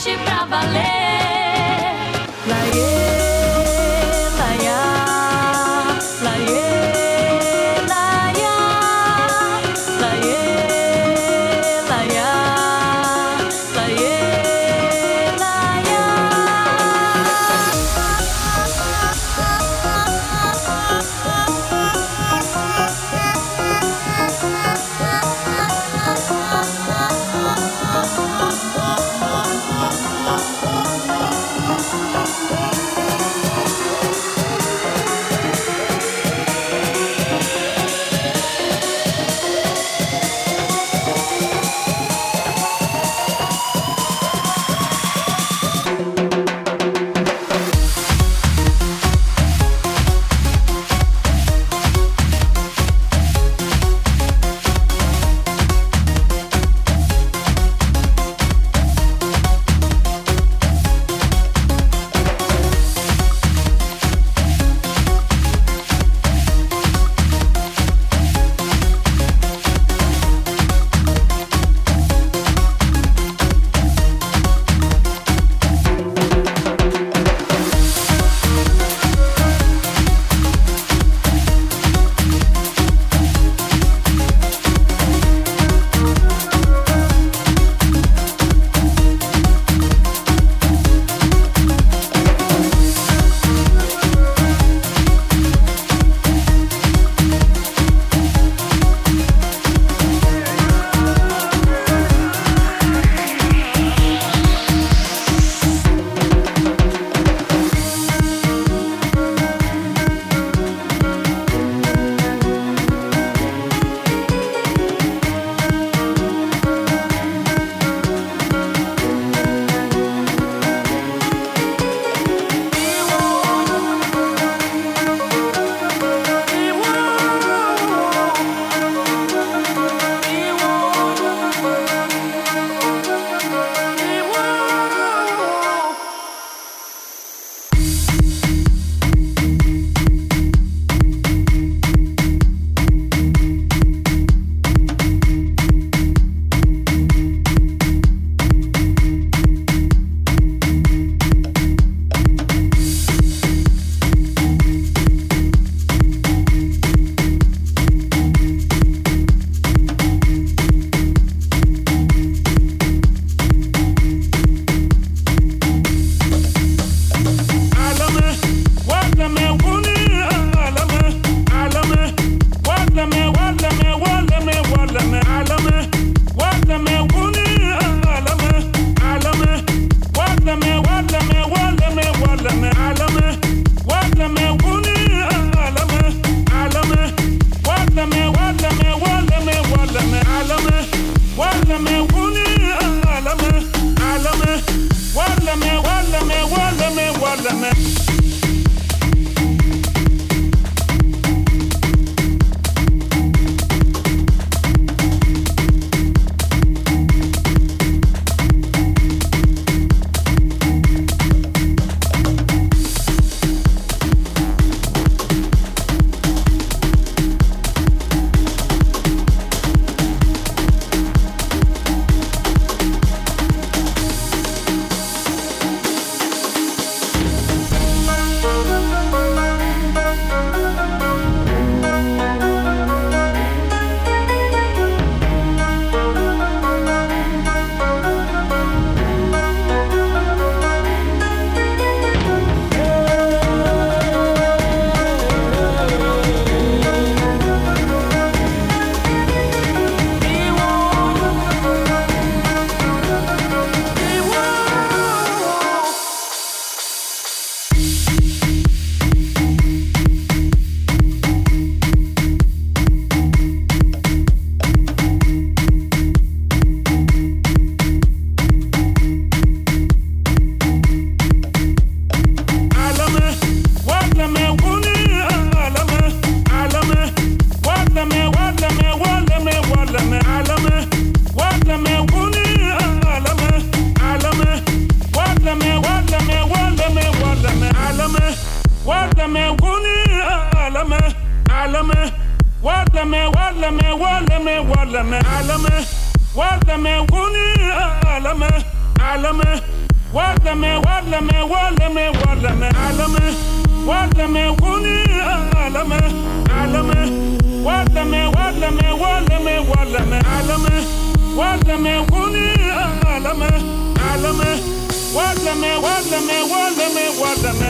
podcast pra valer. guárdame, guárdame, guárdame.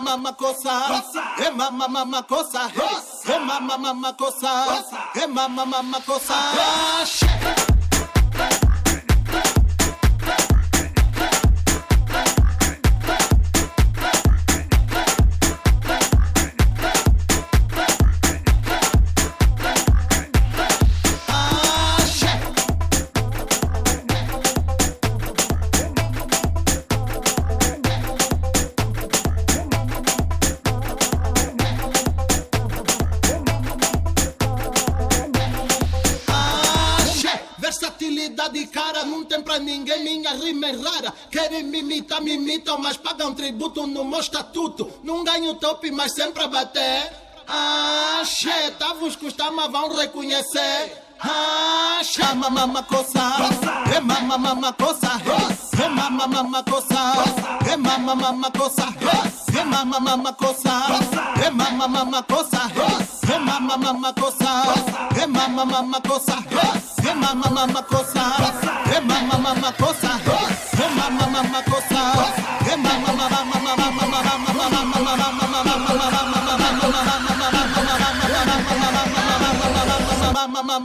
mama mama cosa hey mama mama cosa hey mama mama cosa hey mama mama cosa golpe, mas sempre a bater. Axé, tavos custa, mas vão reconhecer. Acha, mama, mama, coça. É mama, mama, coça. É mama, mama, coça. É mama, mama, coça. É mama, mama, coça. É mama, mama, coça. É mama, mama, coça. É mama, mama, coça. É mama, mama, coça. É mama, mama, coça. É mama, mama,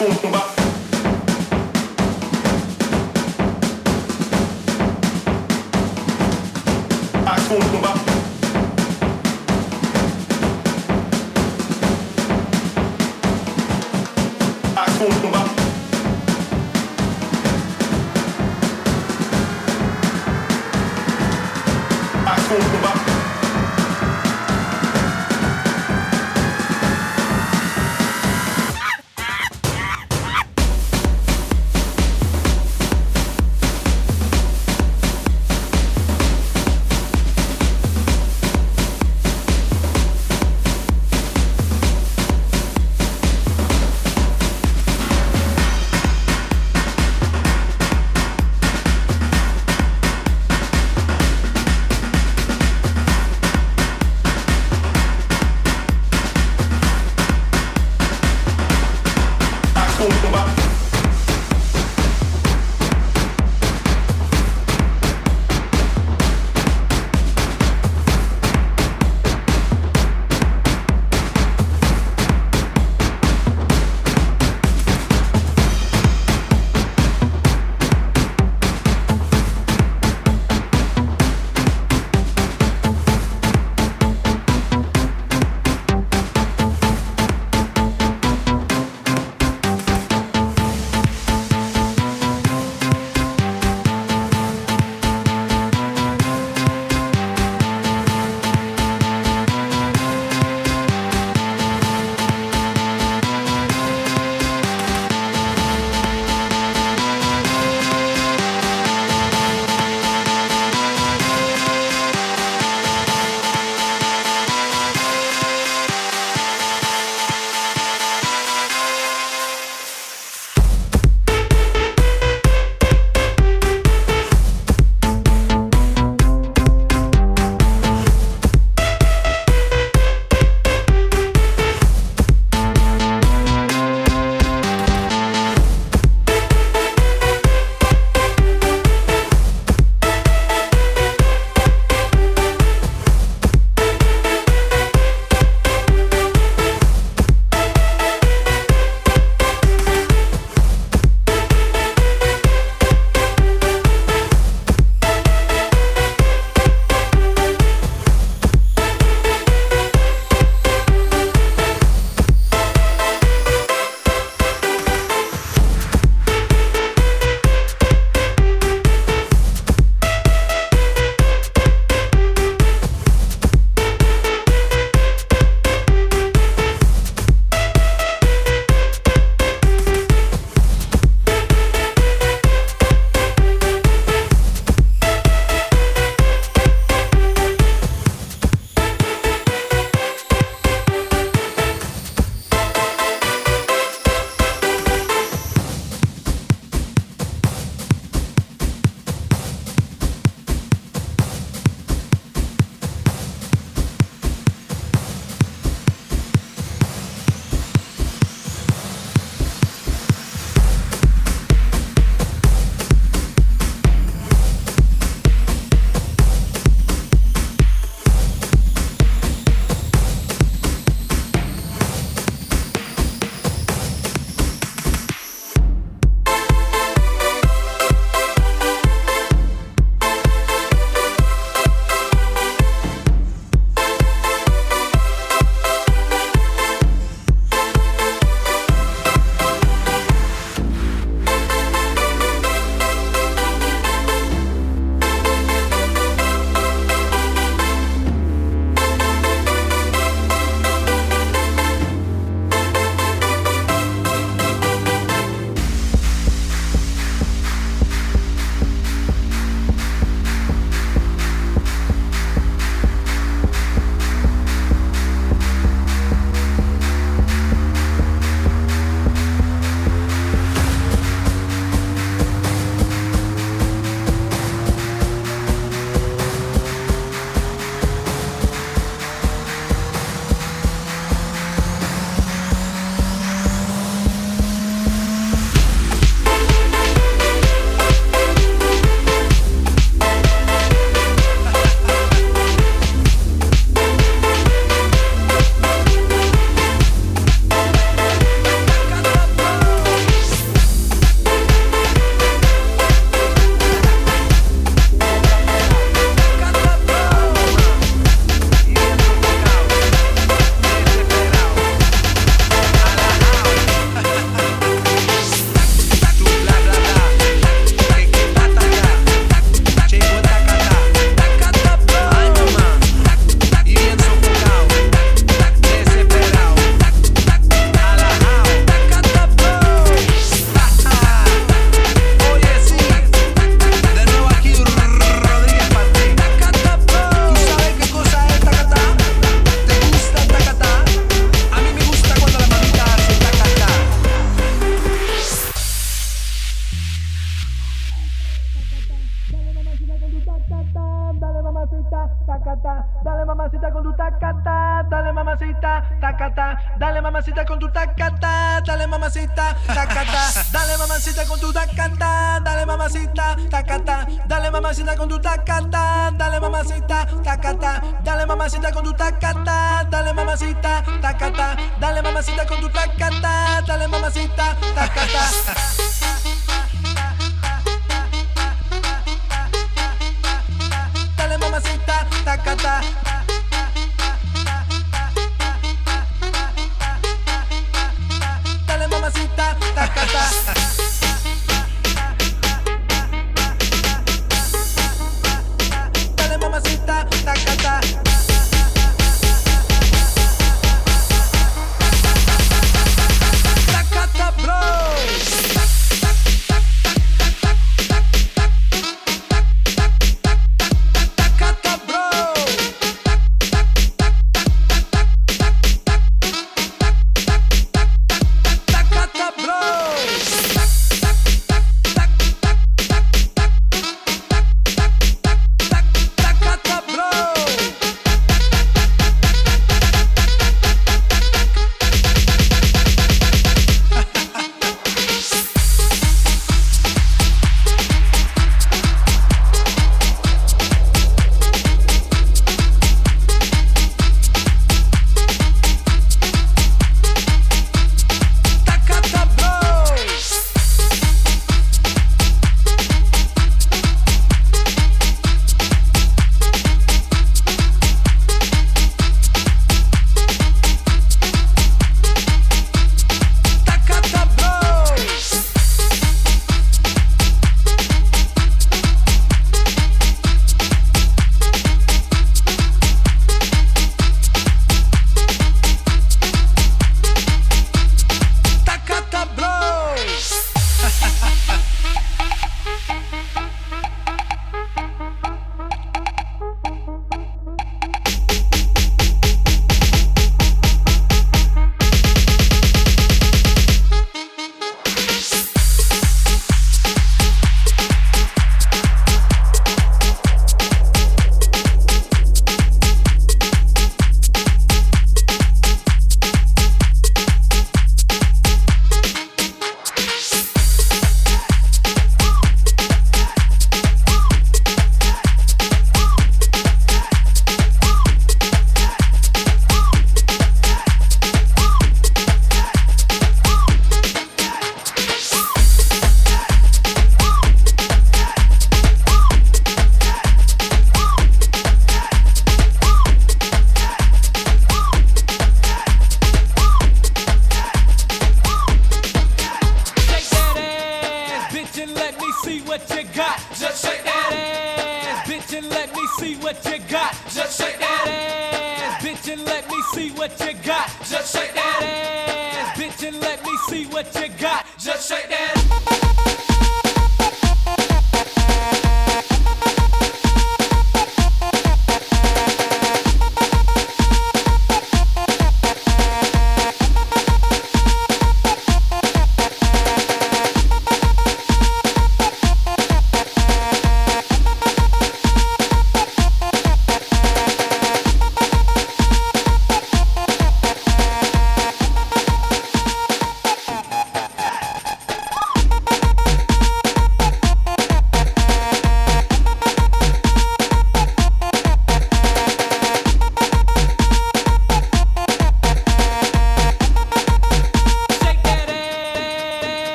boom,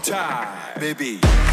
time, baby.